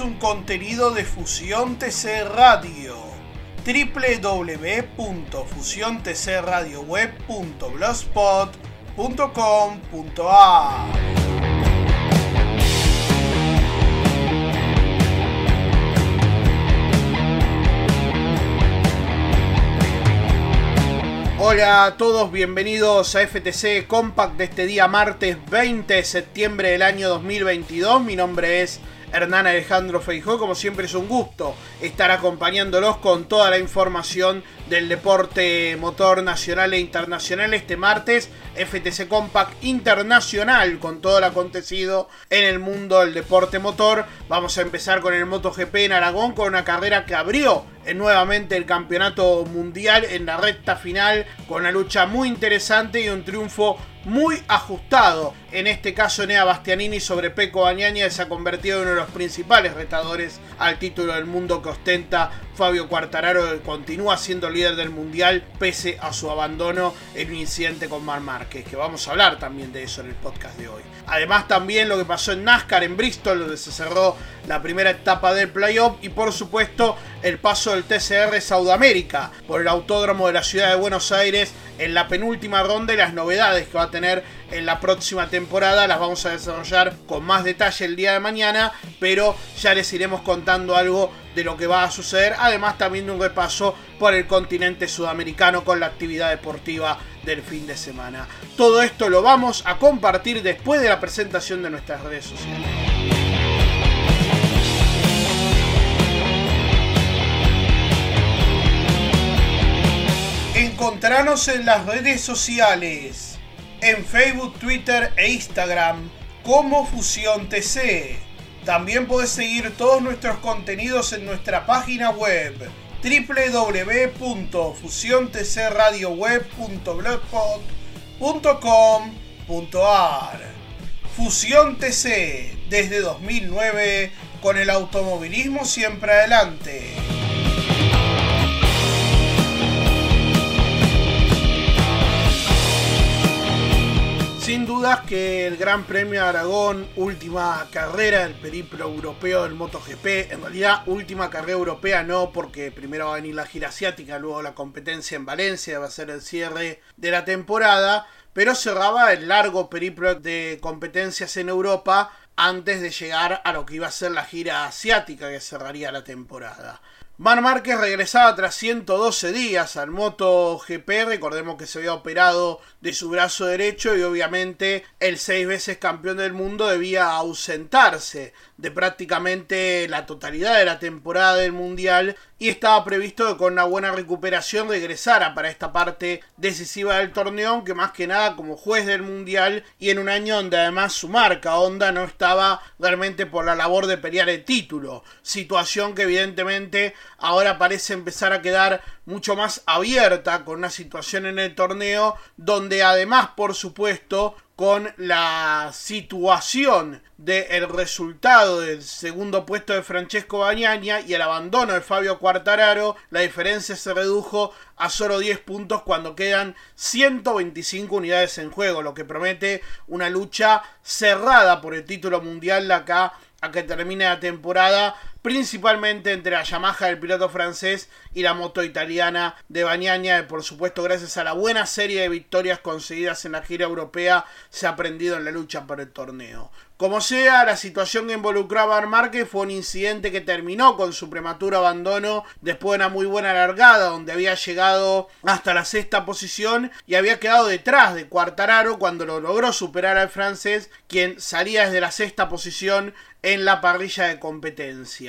un contenido de Fusión TC Radio www.fusiontcradioweb.blogspot.com.ar Hola a todos, bienvenidos a FTC Compact de este día martes 20 de septiembre del año 2022. Mi nombre es Hernán Alejandro Feijó. Como siempre es un gusto estar acompañándolos con toda la información del deporte motor nacional e internacional este martes. FTC Compact Internacional con todo lo acontecido en el mundo del deporte motor. Vamos a empezar con el MotoGP en Aragón con una carrera que abrió nuevamente el campeonato mundial en la recta final con una lucha muy interesante y un triunfo muy ajustado. En este caso, Nea Bastianini sobre Peco Bañaña se ha convertido en uno de los principales retadores al título del mundo que ostenta Fabio Quartararo, continúa siendo líder del mundial pese a su abandono en un incidente con Mar Márquez, que vamos a hablar también de eso en el podcast de hoy. Además, también lo que pasó en NASCAR en Bristol, donde se cerró la primera etapa del playoff y por supuesto el paso del TCR Sudamérica por el autódromo de la ciudad de Buenos Aires en la penúltima ronda y las novedades que va a tener en la próxima temporada las vamos a desarrollar con más detalle el día de mañana, pero ya les iremos contando algo de lo que va a suceder, además también de un repaso por el continente sudamericano con la actividad deportiva del fin de semana. Todo esto lo vamos a compartir después de la presentación de nuestras redes sociales. Encontranos en las redes sociales, en Facebook, Twitter e Instagram como Fusión TC. También puedes seguir todos nuestros contenidos en nuestra página web www.fusiontcradioweb.blogspot.com.ar Fusión TC desde 2009 con el automovilismo siempre adelante. Sin dudas que el Gran Premio de Aragón, última carrera del periplo europeo del MotoGP, en realidad última carrera europea no, porque primero va a venir la gira asiática, luego la competencia en Valencia, va a ser el cierre de la temporada, pero cerraba el largo periplo de competencias en Europa antes de llegar a lo que iba a ser la gira asiática que cerraría la temporada. Mar Márquez regresaba tras 112 días al MotoGP, recordemos que se había operado de su brazo derecho y obviamente el seis veces campeón del mundo debía ausentarse de prácticamente la totalidad de la temporada del Mundial y estaba previsto que con una buena recuperación regresara para esta parte decisiva del torneo, aunque más que nada como juez del Mundial y en un año donde además su marca Honda no estaba realmente por la labor de pelear el título, situación que evidentemente ahora parece empezar a quedar mucho más abierta con una situación en el torneo donde además por supuesto con la situación del resultado del segundo puesto de Francesco Bagnaia y el abandono de Fabio Quartararo, la diferencia se redujo a solo 10 puntos cuando quedan 125 unidades en juego, lo que promete una lucha cerrada por el título mundial de acá a que termine la temporada, principalmente entre la Yamaha del piloto francés y la moto italiana de Bañaña, por supuesto gracias a la buena serie de victorias conseguidas en la gira europea se ha aprendido en la lucha por el torneo. Como sea, la situación que involucraba a Márquez fue un incidente que terminó con su prematuro abandono después de una muy buena largada, donde había llegado hasta la sexta posición y había quedado detrás de Cuartararo cuando lo logró superar al francés, quien salía desde la sexta posición en la parrilla de competencia.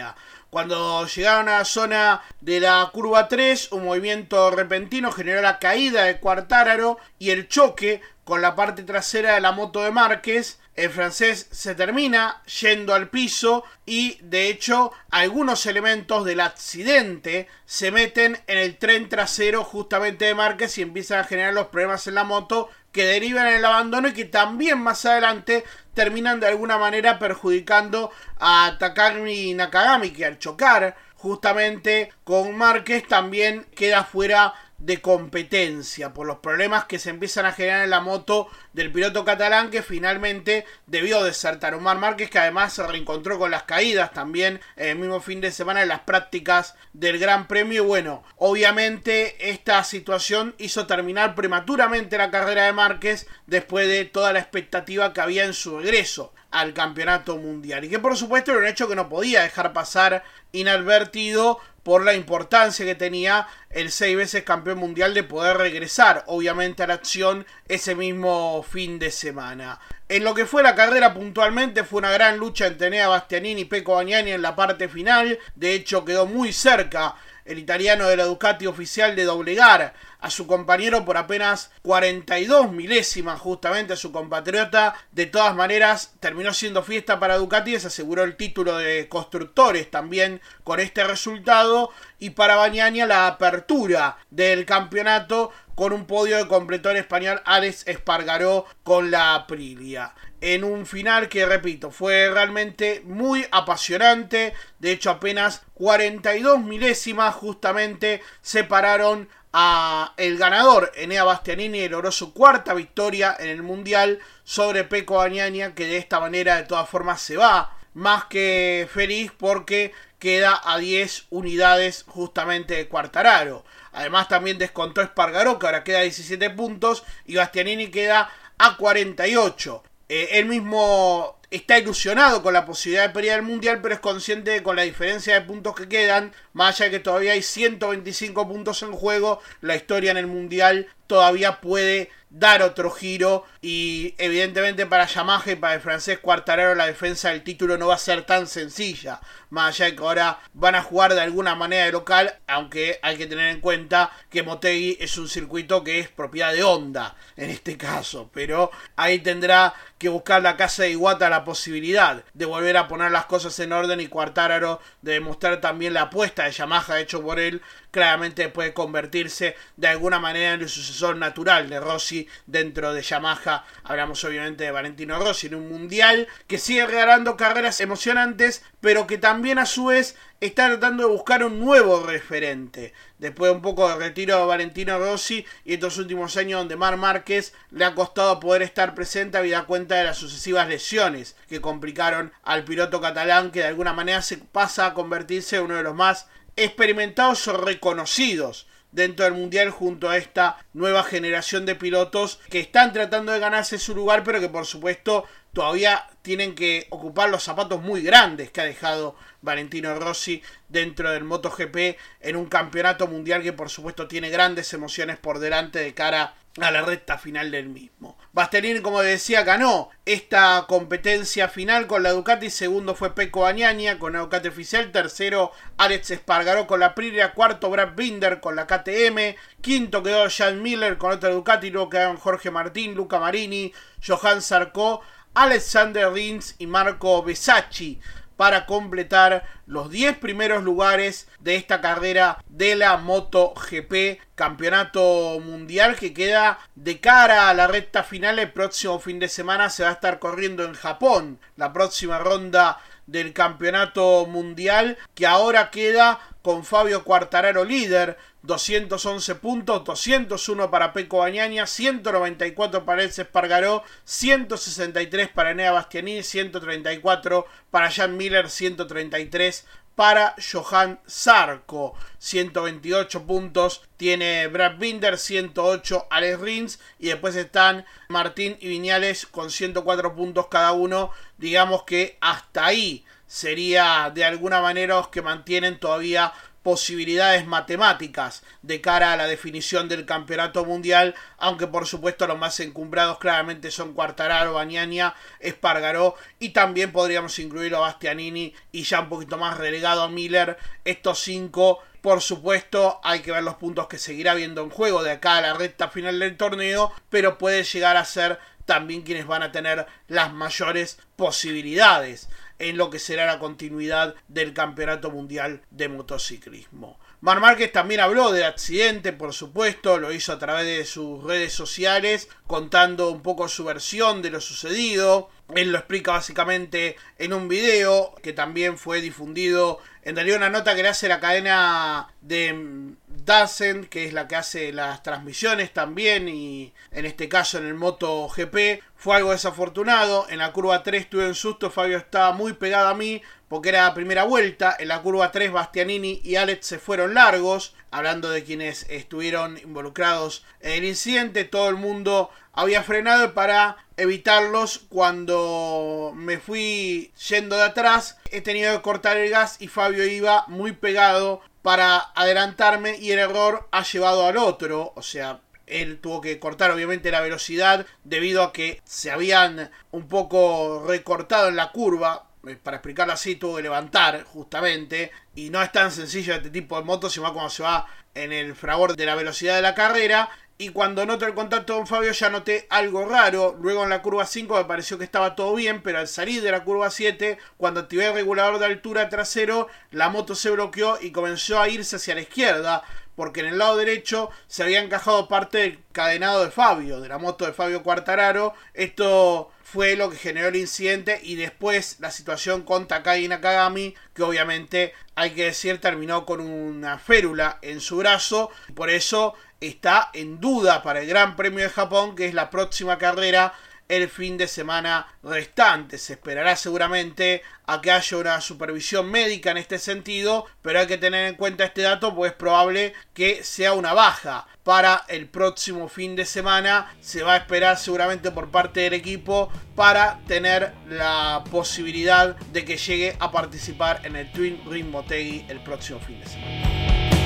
Cuando llegaron a la zona de la curva 3, un movimiento repentino generó la caída de Cuartararo y el choque con la parte trasera de la moto de Márquez, el francés se termina yendo al piso y de hecho algunos elementos del accidente se meten en el tren trasero justamente de Márquez y empiezan a generar los problemas en la moto que derivan en el abandono y que también más adelante terminan de alguna manera perjudicando a Takami Nakagami que al chocar justamente con Márquez también queda fuera de competencia por los problemas que se empiezan a generar en la moto del piloto catalán que finalmente debió desertar. Omar Márquez que además se reencontró con las caídas también el mismo fin de semana en las prácticas del Gran Premio. Bueno, obviamente esta situación hizo terminar prematuramente la carrera de Márquez después de toda la expectativa que había en su regreso al campeonato mundial. Y que por supuesto era un hecho que no podía dejar pasar inadvertido por la importancia que tenía el seis veces campeón mundial de poder regresar, obviamente, a la acción ese mismo fin de semana. En lo que fue la carrera puntualmente fue una gran lucha entre Nea Bastianini y Pecco Bagnani en la parte final, de hecho quedó muy cerca el italiano de la Ducati oficial de doblegar a su compañero por apenas 42 milésimas justamente a su compatriota. De todas maneras, terminó siendo fiesta para Ducati se aseguró el título de constructores también con este resultado. Y para Bañania la apertura del campeonato con un podio de completor español Alex Espargaró con la Aprilia. En un final que, repito, fue realmente muy apasionante. De hecho, apenas 42 milésimas justamente separaron a el ganador Enea Bastianini logró su cuarta victoria en el mundial sobre Peco Añaña que de esta manera de todas formas se va más que feliz porque queda a 10 unidades justamente de Cuartararo. Además también descontó Espargaró que ahora queda a 17 puntos y Bastianini queda a 48. Eh, él mismo está ilusionado con la posibilidad de pelear el mundial, pero es consciente de con la diferencia de puntos que quedan, más allá de que todavía hay 125 puntos en juego, la historia en el mundial todavía puede dar otro giro y evidentemente para Yamaha y para el francés Cuartararo la defensa del título no va a ser tan sencilla, más allá de que ahora van a jugar de alguna manera de local, aunque hay que tener en cuenta que Motegi es un circuito que es propiedad de Honda en este caso, pero ahí tendrá que buscar la casa de Iguata la posibilidad de volver a poner las cosas en orden y Cuartararo de demostrar también la apuesta de Yamaha hecho por él claramente puede convertirse de alguna manera en el sucesor natural de Rossi dentro de Yamaha. Hablamos obviamente de Valentino Rossi en un mundial que sigue regalando carreras emocionantes, pero que también a su vez está tratando de buscar un nuevo referente. Después de un poco de retiro de Valentino Rossi y estos últimos años donde Mar Márquez le ha costado poder estar presente habida cuenta de las sucesivas lesiones que complicaron al piloto catalán que de alguna manera se pasa a convertirse en uno de los más experimentados o reconocidos dentro del mundial junto a esta nueva generación de pilotos que están tratando de ganarse su lugar pero que por supuesto todavía tienen que ocupar los zapatos muy grandes que ha dejado Valentino Rossi dentro del MotoGP en un campeonato mundial que por supuesto tiene grandes emociones por delante de cara a la recta final del mismo. Bastianini, como decía, ganó esta competencia final con la Ducati. Segundo fue Pecco Bagnaia con la Ducati oficial. Tercero, Alex Espargaró con la Aprilia. Cuarto, Brad Binder con la KTM. Quinto quedó Jan Miller con otra Ducati. Luego quedaron Jorge Martín, Luca Marini, Johan Sarko, Alexander Rins y Marco Besacci para completar los 10 primeros lugares de esta carrera de la MotoGP Campeonato Mundial que queda de cara a la recta final. El próximo fin de semana se va a estar corriendo en Japón la próxima ronda del Campeonato Mundial que ahora queda con Fabio Quartararo líder 211 puntos, 201 para Peco Bañaña, 194 para El Espargaró, 163 para Enea Bastianini, 134 para Jan Miller, 133 para Johan Zarco. 128 puntos tiene Brad Binder, 108 Alex Rins y después están Martín y Viñales con 104 puntos cada uno. Digamos que hasta ahí sería de alguna manera los que mantienen todavía posibilidades matemáticas de cara a la definición del campeonato mundial, aunque por supuesto los más encumbrados claramente son Cuartararo, Bañania, Espargaró y también podríamos incluir a Bastianini y ya un poquito más relegado a Miller. Estos cinco, por supuesto, hay que ver los puntos que seguirá viendo en juego de acá a la recta final del torneo, pero puede llegar a ser también quienes van a tener las mayores posibilidades en lo que será la continuidad del Campeonato Mundial de Motociclismo. Mar Márquez también habló del accidente, por supuesto, lo hizo a través de sus redes sociales, contando un poco su versión de lo sucedido. Él lo explica básicamente en un video que también fue difundido, en realidad una nota que le hace la cadena de, Dazen, que es la que hace las transmisiones también, y en este caso en el Moto GP, fue algo desafortunado. En la curva 3 tuve un susto, Fabio estaba muy pegado a mí porque era la primera vuelta. En la curva 3 Bastianini y Alex se fueron largos, hablando de quienes estuvieron involucrados en el incidente. Todo el mundo había frenado para evitarlos cuando me fui yendo de atrás. He tenido que cortar el gas y Fabio iba muy pegado para adelantarme y el error ha llevado al otro. O sea, él tuvo que cortar obviamente la velocidad debido a que se habían un poco recortado en la curva. Eh, para explicarlo así, tuvo que levantar justamente. Y no es tan sencillo este tipo de motos, sino como se va en el fragor de la velocidad de la carrera. Y cuando noto el contacto con Fabio ya noté algo raro. Luego en la curva 5 me pareció que estaba todo bien, pero al salir de la curva 7, cuando activé el regulador de altura trasero, la moto se bloqueó y comenzó a irse hacia la izquierda porque en el lado derecho se había encajado parte del cadenado de Fabio, de la moto de Fabio Cuartararo. Esto fue lo que generó el incidente y después la situación con Takai Nakagami, que obviamente hay que decir terminó con una férula en su brazo. Por eso está en duda para el Gran Premio de Japón, que es la próxima carrera el fin de semana restante. Se esperará seguramente a que haya una supervisión médica en este sentido, pero hay que tener en cuenta este dato, pues es probable que sea una baja para el próximo fin de semana. Se va a esperar seguramente por parte del equipo para tener la posibilidad de que llegue a participar en el Twin Ring Motegi el próximo fin de semana.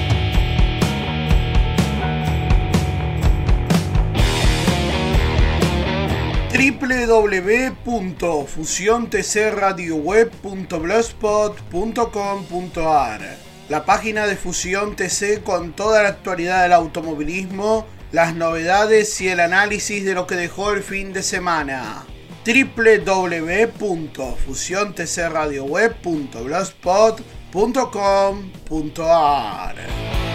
www.fusiontcradioweb.blogspot.com.ar La página de Fusión TC con toda la actualidad del automovilismo, las novedades y el análisis de lo que dejó el fin de semana. www.fusiontcradioweb.blogspot.com.ar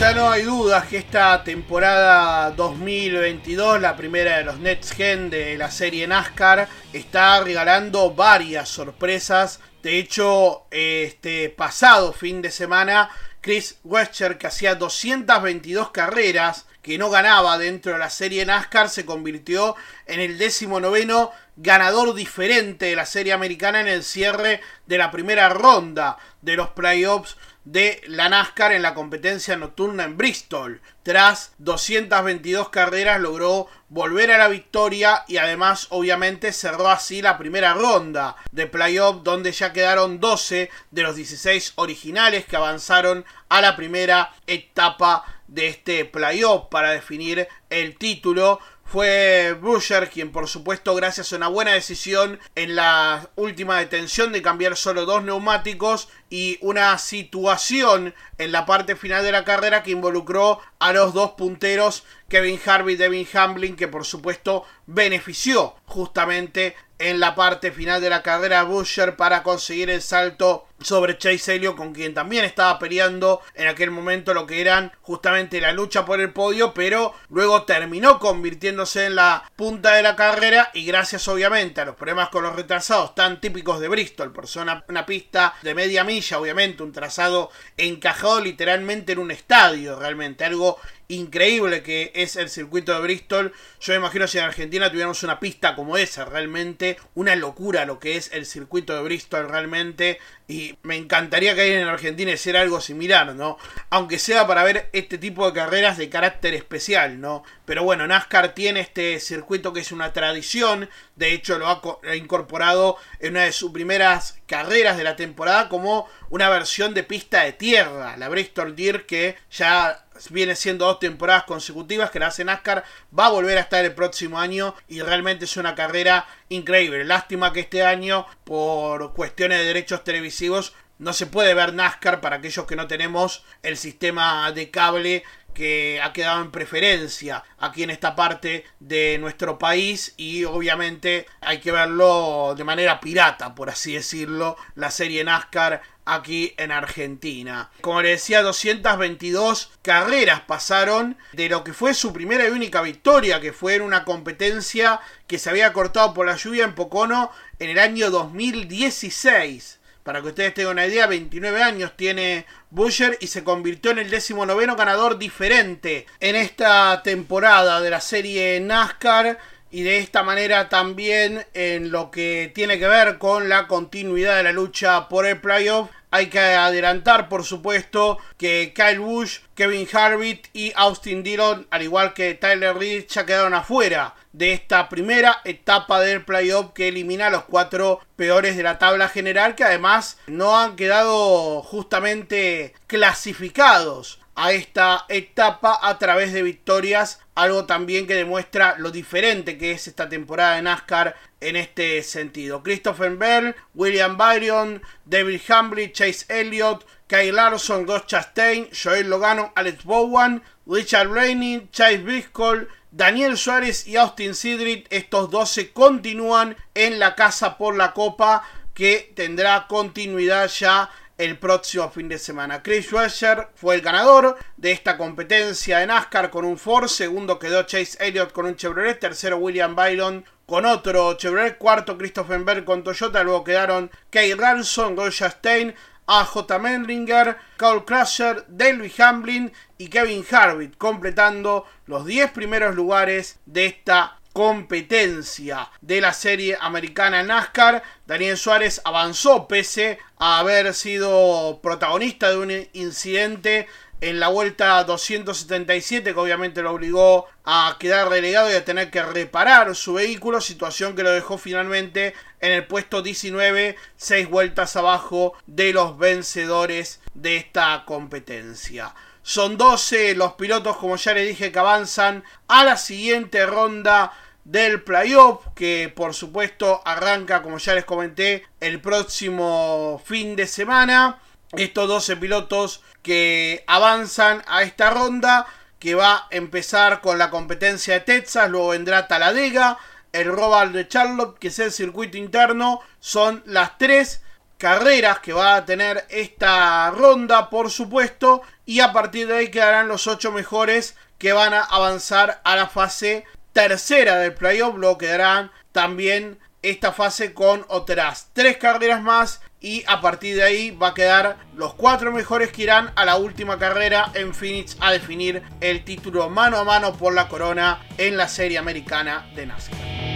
Ya no hay dudas que esta temporada 2022, la primera de los Nets Gen de la serie NASCAR, está regalando varias sorpresas. De hecho, este pasado fin de semana, Chris Wester, que hacía 222 carreras, que no ganaba dentro de la serie NASCAR, se convirtió en el décimo noveno ganador diferente de la serie americana en el cierre de la primera ronda de los playoffs de la NASCAR en la competencia nocturna en Bristol. Tras 222 carreras logró volver a la victoria y además obviamente cerró así la primera ronda de playoff donde ya quedaron 12 de los 16 originales que avanzaron a la primera etapa de este playoff para definir el título fue Brusher quien por supuesto gracias a una buena decisión en la última detención de cambiar solo dos neumáticos y una situación en la parte final de la carrera que involucró a los dos punteros Kevin Harvey y Devin Hamlin que por supuesto benefició justamente en la parte final de la carrera Busher para conseguir el salto sobre Chase Elliott con quien también estaba peleando en aquel momento lo que eran justamente la lucha por el podio pero luego terminó convirtiéndose en la punta de la carrera y gracias obviamente a los problemas con los retrasados tan típicos de Bristol por ser una, una pista de media milla obviamente un trazado encajado literalmente en un estadio realmente algo increíble que es el circuito de Bristol. Yo me imagino si en Argentina tuviéramos una pista como esa, realmente una locura lo que es el circuito de Bristol realmente. Y me encantaría que en Argentina hiciera algo similar, ¿no? Aunque sea para ver este tipo de carreras de carácter especial, ¿no? Pero bueno, NASCAR tiene este circuito que es una tradición. De hecho, lo ha incorporado en una de sus primeras carreras de la temporada como una versión de pista de tierra. La Bristol Dirt que ya viene siendo dos temporadas consecutivas que la hace NASCAR, va a volver a estar el próximo año y realmente es una carrera increíble. Lástima que este año, por cuestiones de derechos televisivos, no se puede ver NASCAR para aquellos que no tenemos el sistema de cable que ha quedado en preferencia aquí en esta parte de nuestro país y obviamente hay que verlo de manera pirata, por así decirlo, la serie NASCAR aquí en Argentina. Como le decía, 222 carreras pasaron de lo que fue su primera y única victoria, que fue en una competencia que se había cortado por la lluvia en Pocono en el año 2016. Para que ustedes tengan una idea, 29 años tiene Busher y se convirtió en el décimo noveno ganador diferente en esta temporada de la serie NASCAR y de esta manera también en lo que tiene que ver con la continuidad de la lucha por el playoff. Hay que adelantar, por supuesto, que Kyle Busch, Kevin Harvitt y Austin Dillon, al igual que Tyler Reed, ya quedaron afuera de esta primera etapa del playoff que elimina a los cuatro peores de la tabla general, que además no han quedado justamente clasificados a esta etapa a través de victorias, algo también que demuestra lo diferente que es esta temporada de NASCAR en este sentido. Christopher Bell, William Byron, David Hambley, Chase Elliott, Kyle Larson, Gus Chastain, Joel Logano, Alex Bowen, Richard Rainey, Chase Briscoe, Daniel Suárez y Austin Sidrit, estos 12 continúan en la casa por la copa que tendrá continuidad ya el próximo fin de semana. Chris Schweizer fue el ganador de esta competencia de NASCAR con un Ford, segundo quedó Chase Elliott con un Chevrolet, tercero William Byron con otro Chevrolet, cuarto Christopher Berg con Toyota, luego quedaron Kay Ranson, Goya Stein, AJ Mendringer, Carl Crusher, Delby Hamlin y Kevin Harvitt, completando los 10 primeros lugares de esta competencia de la serie americana NASCAR. Daniel Suárez avanzó pese a haber sido protagonista de un incidente en la vuelta 277 que obviamente lo obligó a quedar relegado y a tener que reparar su vehículo, situación que lo dejó finalmente en el puesto 19, seis vueltas abajo de los vencedores de esta competencia. Son 12 los pilotos, como ya les dije, que avanzan a la siguiente ronda del playoff, que por supuesto arranca, como ya les comenté, el próximo fin de semana. Estos 12 pilotos que avanzan a esta ronda, que va a empezar con la competencia de Texas, luego vendrá Taladega, el Roval de Charlotte, que es el circuito interno, son las tres carreras que va a tener esta ronda, por supuesto, y a partir de ahí quedarán los ocho mejores que van a avanzar a la fase tercera del playoff. Luego quedarán también esta fase con otras tres carreras más y a partir de ahí va a quedar los cuatro mejores que irán a la última carrera en Phoenix a definir el título mano a mano por la corona en la serie americana de NASCAR.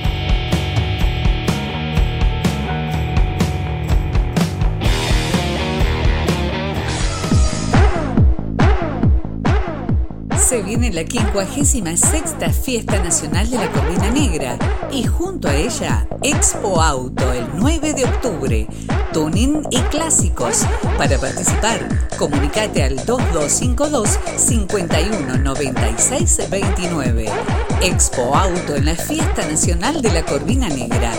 Se viene la 56 Fiesta Nacional de la Corvina Negra y junto a ella Expo Auto el 9 de octubre. Tuning y clásicos. Para participar, comunicate al 2252 519629. Expo Auto en la Fiesta Nacional de la Corvina Negra.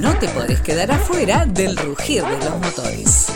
No te podés quedar afuera del rugir de los motores.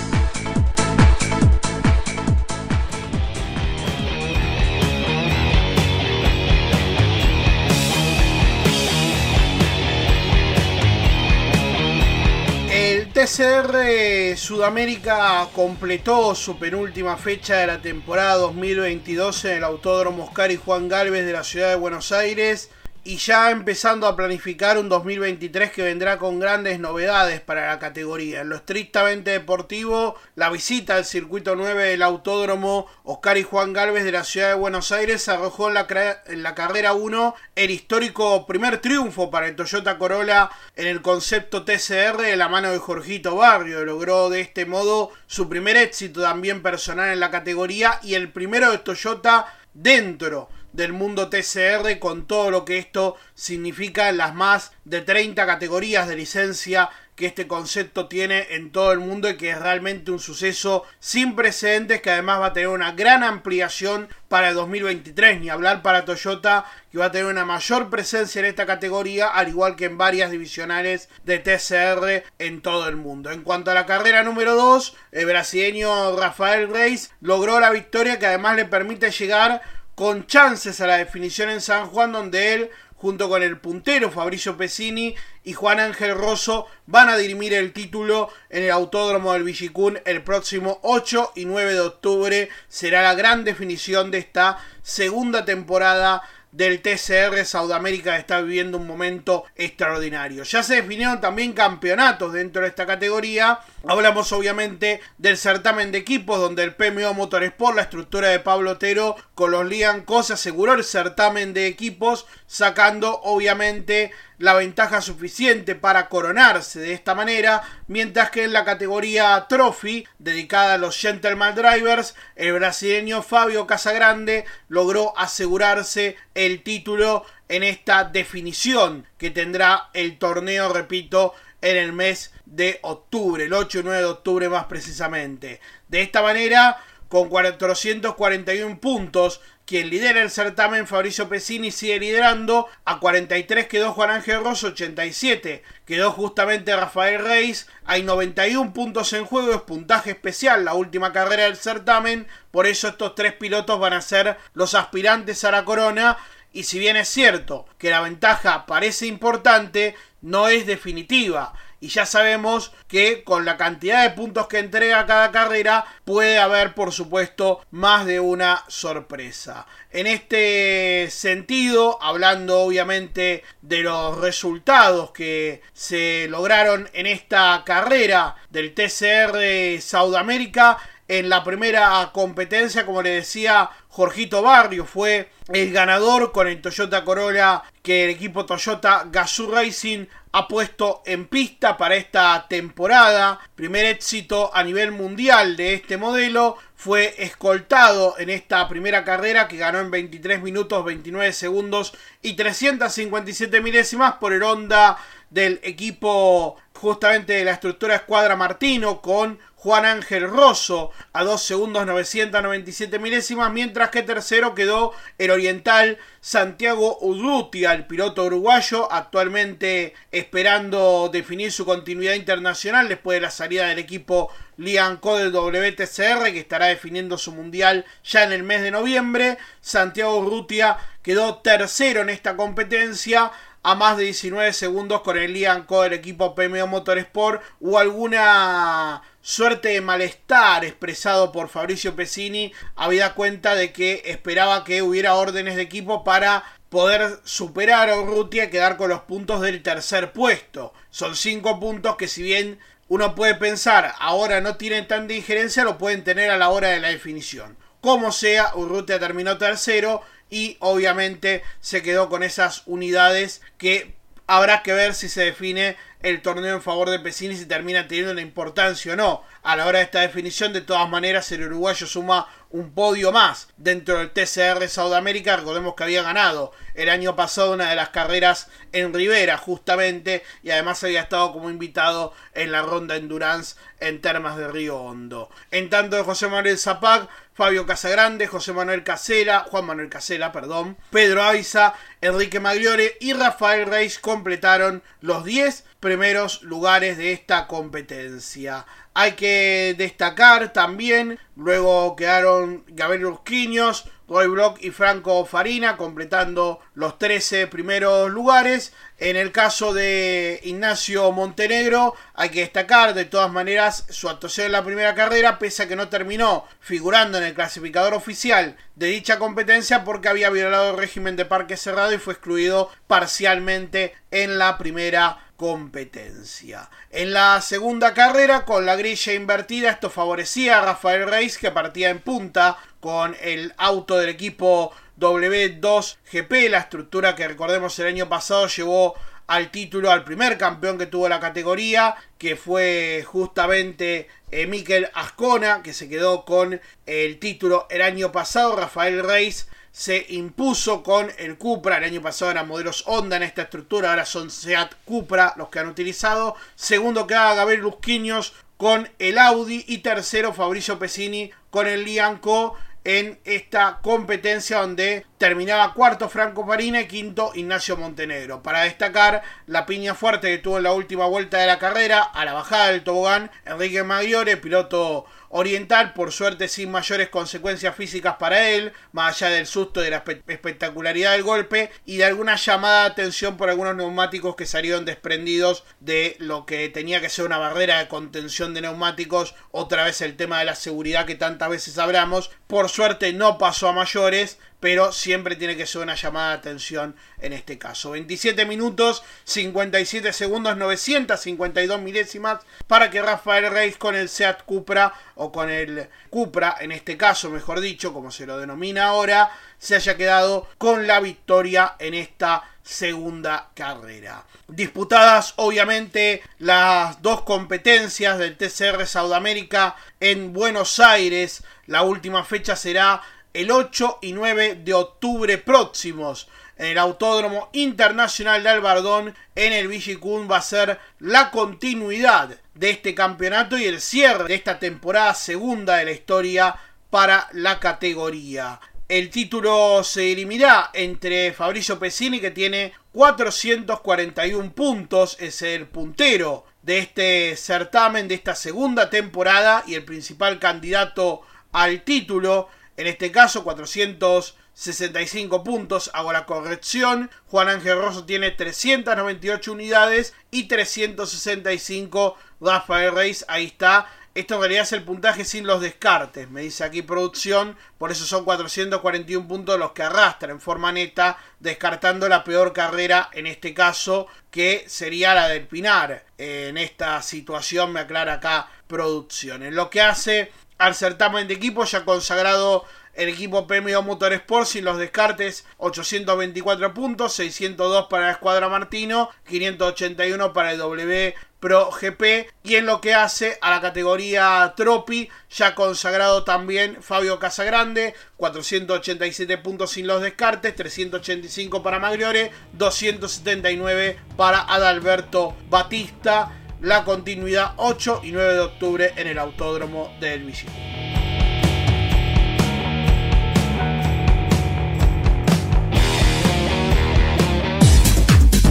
TCR Sudamérica completó su penúltima fecha de la temporada 2022 en el Autódromo Oscar y Juan Galvez de la ciudad de Buenos Aires y ya empezando a planificar un 2023 que vendrá con grandes novedades para la categoría. En lo estrictamente deportivo, la visita al circuito 9 del Autódromo Oscar y Juan Galvez de la ciudad de Buenos Aires arrojó en la, en la carrera 1 el histórico primer triunfo para el Toyota Corolla en el concepto TCR de la mano de Jorgito Barrio. Logró de este modo su primer éxito también personal en la categoría y el primero de Toyota dentro del mundo TCR con todo lo que esto significa en las más de 30 categorías de licencia que este concepto tiene en todo el mundo y que es realmente un suceso sin precedentes que además va a tener una gran ampliación para el 2023, ni hablar para Toyota que va a tener una mayor presencia en esta categoría, al igual que en varias divisionales de TCR en todo el mundo. En cuanto a la carrera número 2, el brasileño Rafael Reis logró la victoria que además le permite llegar con chances a la definición en San Juan, donde él junto con el puntero Fabricio Pesini y Juan Ángel Rosso van a dirimir el título en el Autódromo del Villicún el próximo 8 y 9 de octubre. Será la gran definición de esta segunda temporada del TCR Sudamérica está viviendo un momento extraordinario. Ya se definieron también campeonatos dentro de esta categoría. Hablamos obviamente del certamen de equipos donde el PMO Motorsport, la estructura de Pablo Otero con los Lian Cos aseguró el certamen de equipos sacando obviamente la ventaja suficiente para coronarse de esta manera, mientras que en la categoría Trophy, dedicada a los Gentleman Drivers, el brasileño Fabio Casagrande logró asegurarse el título en esta definición que tendrá el torneo, repito, en el mes de octubre, el 8 y 9 de octubre más precisamente. De esta manera, con 441 puntos, quien lidera el certamen, Fabricio Pesini, sigue liderando. A 43 quedó Juan Ángel Rosso, 87 quedó justamente Rafael Reis. Hay 91 puntos en juego, es puntaje especial, la última carrera del certamen. Por eso estos tres pilotos van a ser los aspirantes a la corona. Y si bien es cierto que la ventaja parece importante, no es definitiva y ya sabemos que con la cantidad de puntos que entrega cada carrera puede haber por supuesto más de una sorpresa. En este sentido, hablando obviamente de los resultados que se lograron en esta carrera del TCR Sudamérica, en la primera competencia, como le decía Jorgito Barrio, fue el ganador con el Toyota Corolla que el equipo Toyota Gazoo Racing ha puesto en pista para esta temporada. Primer éxito a nivel mundial de este modelo. Fue escoltado en esta primera carrera que ganó en 23 minutos 29 segundos y 357 milésimas por el Honda del equipo justamente de la estructura Escuadra Martino con Juan Ángel Rosso a 2 segundos 997 milésimas, mientras que tercero quedó el oriental Santiago Urrutia, el piloto uruguayo, actualmente esperando definir su continuidad internacional después de la salida del equipo Lian Co del WTCR, que estará definiendo su mundial ya en el mes de noviembre. Santiago Urrutia quedó tercero en esta competencia a más de 19 segundos con el Lian del equipo PMO Motorsport o alguna suerte de malestar expresado por Fabricio Pesini habida cuenta de que esperaba que hubiera órdenes de equipo para poder superar a Urrutia y quedar con los puntos del tercer puesto. Son cinco puntos que si bien uno puede pensar ahora no tienen tanta injerencia, lo pueden tener a la hora de la definición. Como sea, Urrutia terminó tercero y obviamente se quedó con esas unidades que habrá que ver si se define el torneo en favor de Pesini si termina teniendo una importancia o no. A la hora de esta definición, de todas maneras, el uruguayo suma un podio más dentro del TCR Sudamérica. Recordemos que había ganado el año pasado una de las carreras en Rivera, justamente, y además había estado como invitado en la ronda Endurance en Termas de Río Hondo. En tanto, José Manuel Zapag, Fabio Casagrande, José Manuel Casela, Juan Manuel Casela, perdón, Pedro Aiza, Enrique Magliore y Rafael Reis completaron los 10 primeros lugares de esta competencia. Hay que destacar también, luego quedaron Gabriel Rusquiños, Roy Block y Franco Farina completando los 13 primeros lugares. En el caso de Ignacio Montenegro hay que destacar de todas maneras su actuación en la primera carrera, pese a que no terminó figurando en el clasificador oficial de dicha competencia porque había violado el régimen de parque cerrado y fue excluido parcialmente en la primera competencia. En la segunda carrera, con la grilla invertida, esto favorecía a Rafael Reis, que partía en punta con el auto del equipo W2GP, la estructura que recordemos el año pasado llevó al título al primer campeón que tuvo la categoría, que fue justamente eh, Miquel Ascona, que se quedó con el título el año pasado. Rafael Reis se impuso con el Cupra. El año pasado eran modelos Honda en esta estructura, ahora son Seat Cupra los que han utilizado. Segundo queda Gabriel Lusquiños con el Audi y tercero Fabricio Pesini con el Lianco en esta competencia donde terminaba cuarto Franco Farina y quinto Ignacio Montenegro. Para destacar la piña fuerte que tuvo en la última vuelta de la carrera a la bajada del tobogán Enrique Maggiore, piloto oriental, por suerte sin mayores consecuencias físicas para él, más allá del susto de la espectacularidad del golpe y de alguna llamada de atención por algunos neumáticos que salieron desprendidos de lo que tenía que ser una barrera de contención de neumáticos, otra vez el tema de la seguridad que tantas veces hablamos, por suerte no pasó a mayores, pero siempre tiene que ser una llamada de atención en este caso. 27 minutos, 57 segundos, 952 milésimas para que Rafael Reis con el Seat Cupra o con el Cupra, en este caso, mejor dicho, como se lo denomina ahora, se haya quedado con la victoria en esta segunda carrera. Disputadas obviamente las dos competencias del TCR Sudamérica en Buenos Aires. La última fecha será el 8 y 9 de octubre próximos en el Autódromo Internacional de Albardón en el Villicún va a ser la continuidad de este campeonato y el cierre de esta temporada segunda de la historia para la categoría. El título se dirimirá entre Fabricio Pesini que tiene 441 puntos, es el puntero de este certamen, de esta segunda temporada y el principal candidato al título en este caso, 465 puntos. Hago la corrección. Juan Ángel Rosso tiene 398 unidades y 365 Rafael Reis. Ahí está. Esto en realidad es el puntaje sin los descartes, me dice aquí producción, por eso son 441 puntos los que arrastra en forma neta, descartando la peor carrera en este caso, que sería la del Pinar. En esta situación me aclara acá producción. En lo que hace al certamen de equipo ya consagrado el equipo Premio Motorsport sin los descartes 824 puntos, 602 para la escuadra Martino, 581 para el W Pro GP y en lo que hace a la categoría Tropi ya consagrado también Fabio Casagrande 487 puntos sin los descartes 385 para Magriore 279 para Adalberto Batista la continuidad 8 y 9 de octubre en el Autódromo del Vicino.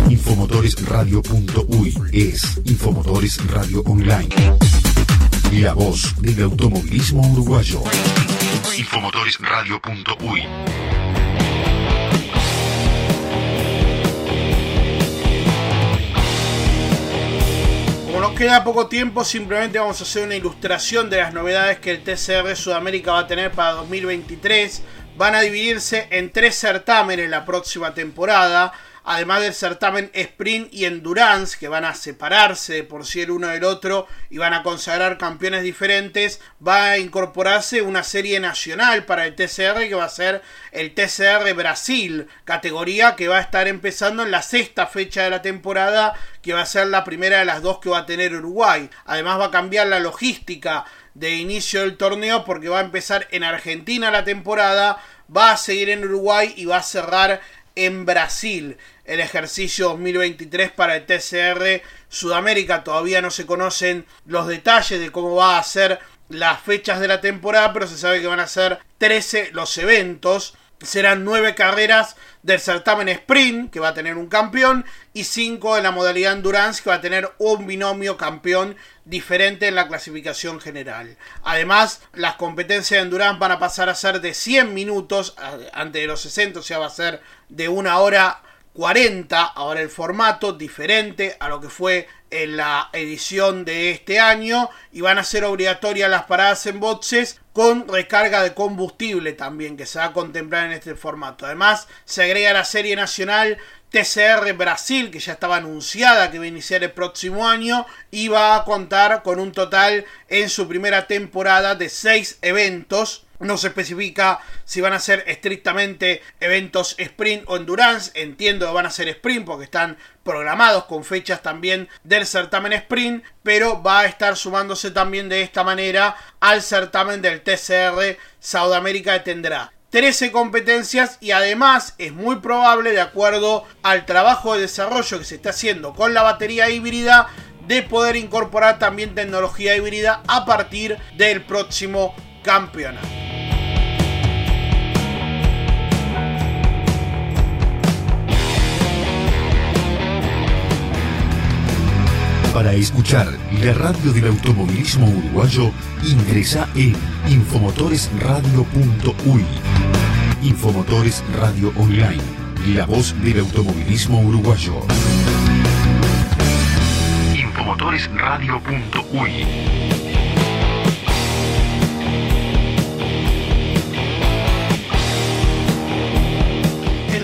Infomotoresradio.uy es Infomotores Radio Online. La voz del automovilismo uruguayo. Infomotoresradio.uy nos queda poco tiempo, simplemente vamos a hacer una ilustración de las novedades que el TCR Sudamérica va a tener para 2023. Van a dividirse en tres certámenes la próxima temporada además del certamen sprint y endurance, que van a separarse por sí el uno del otro y van a consagrar campeones diferentes, va a incorporarse una serie nacional para el TCR que va a ser el TCR Brasil, categoría que va a estar empezando en la sexta fecha de la temporada, que va a ser la primera de las dos que va a tener Uruguay. Además va a cambiar la logística de inicio del torneo porque va a empezar en Argentina la temporada, va a seguir en Uruguay y va a cerrar en Brasil el ejercicio 2023 para el TCR Sudamérica. Todavía no se conocen los detalles de cómo va a ser las fechas de la temporada, pero se sabe que van a ser 13 los eventos. Serán 9 carreras del certamen sprint, que va a tener un campeón, y 5 de la modalidad endurance, que va a tener un binomio campeón diferente en la clasificación general. Además, las competencias de endurance van a pasar a ser de 100 minutos, antes de los 60, o sea, va a ser de una hora 40, ahora el formato diferente a lo que fue en la edición de este año y van a ser obligatorias las paradas en boxes con recarga de combustible también que se va a contemplar en este formato. Además se agrega la serie nacional TCR Brasil que ya estaba anunciada que va a iniciar el próximo año y va a contar con un total en su primera temporada de 6 eventos no se especifica si van a ser estrictamente eventos sprint o endurance. Entiendo que van a ser sprint porque están programados con fechas también del certamen sprint, pero va a estar sumándose también de esta manera al certamen del TCR Sudamérica tendrá 13 competencias y además es muy probable, de acuerdo al trabajo de desarrollo que se está haciendo con la batería híbrida, de poder incorporar también tecnología híbrida a partir del próximo campeonato. Para escuchar la radio del automovilismo uruguayo, ingresa en infomotoresradio.uy. Infomotores Radio Online, la voz del automovilismo uruguayo. Infomotoresradio.uy.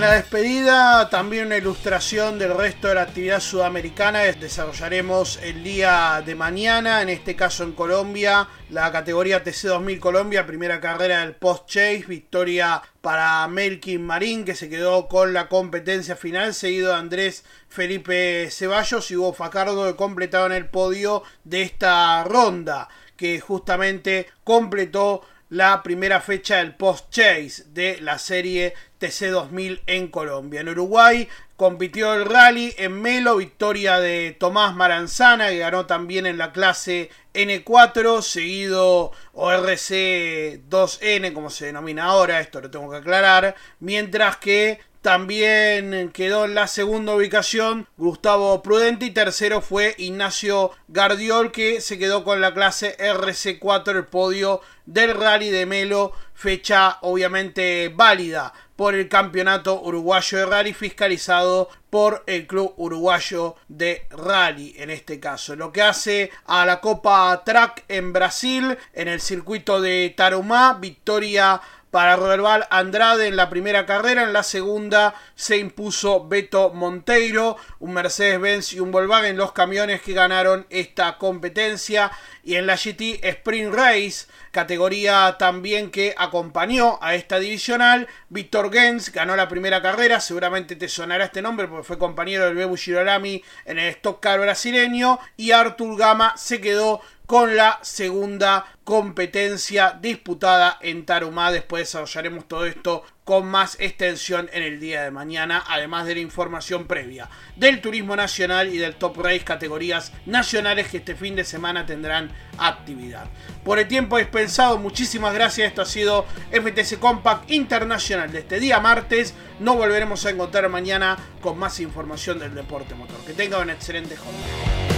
la despedida, también una ilustración del resto de la actividad sudamericana. Desarrollaremos el día de mañana, en este caso en Colombia, la categoría TC2000 Colombia, primera carrera del post-chase, victoria para Melkin Marín, que se quedó con la competencia final, seguido de Andrés Felipe Ceballos y Hugo Facardo, que completaron el podio de esta ronda, que justamente completó la primera fecha del post-chase de la serie TC2000 en Colombia. En Uruguay compitió el rally en Melo, victoria de Tomás Maranzana, que ganó también en la clase N4, seguido ORC 2N, como se denomina ahora, esto lo tengo que aclarar, mientras que también quedó en la segunda ubicación Gustavo Prudente y tercero fue Ignacio Gardiol que se quedó con la clase RC4, el podio del rally de Melo, fecha obviamente válida por el Campeonato Uruguayo de Rally fiscalizado por el Club Uruguayo de Rally en este caso. Lo que hace a la Copa Track en Brasil, en el circuito de Tarumá, victoria para Roderbal Andrade en la primera carrera. En la segunda se impuso Beto Monteiro, un Mercedes-Benz y un Volkswagen, los camiones que ganaron esta competencia. Y en la GT Sprint Race, categoría también que acompañó a esta divisional, Víctor Gens ganó la primera carrera. Seguramente te sonará este nombre porque fue compañero del Bebu Girolami en el Stock Car brasileño. Y Artur Gama se quedó con la segunda competencia disputada en Tarumá. Después desarrollaremos todo esto con más extensión en el día de mañana, además de la información previa del turismo nacional y del Top Race, categorías nacionales que este fin de semana tendrán actividad. Por el tiempo dispensado, muchísimas gracias. Esto ha sido FTC Compact Internacional de este día martes. Nos volveremos a encontrar mañana con más información del deporte motor. Que tengan un excelente jornada.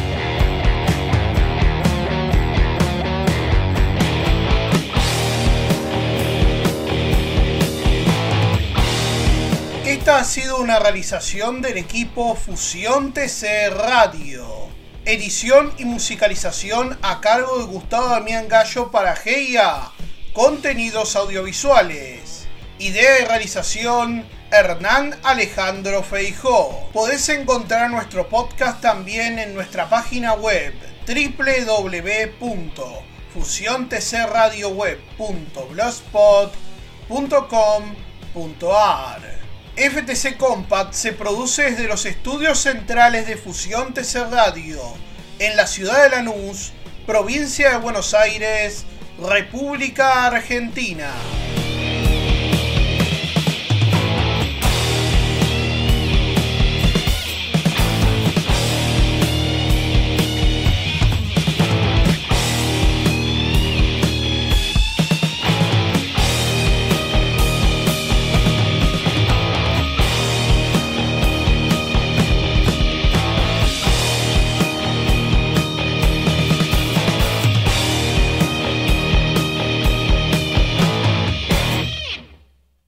Esta ha sido una realización del equipo Fusión TC Radio. Edición y musicalización a cargo de Gustavo Damián Gallo para GIA. Contenidos audiovisuales. Idea y realización Hernán Alejandro Feijó. Podés encontrar nuestro podcast también en nuestra página web www.fusiontcradioweb.blogspot.com.ar FTC Compact se produce desde los estudios centrales de Fusión TC Radio en la ciudad de Lanús, provincia de Buenos Aires, República Argentina.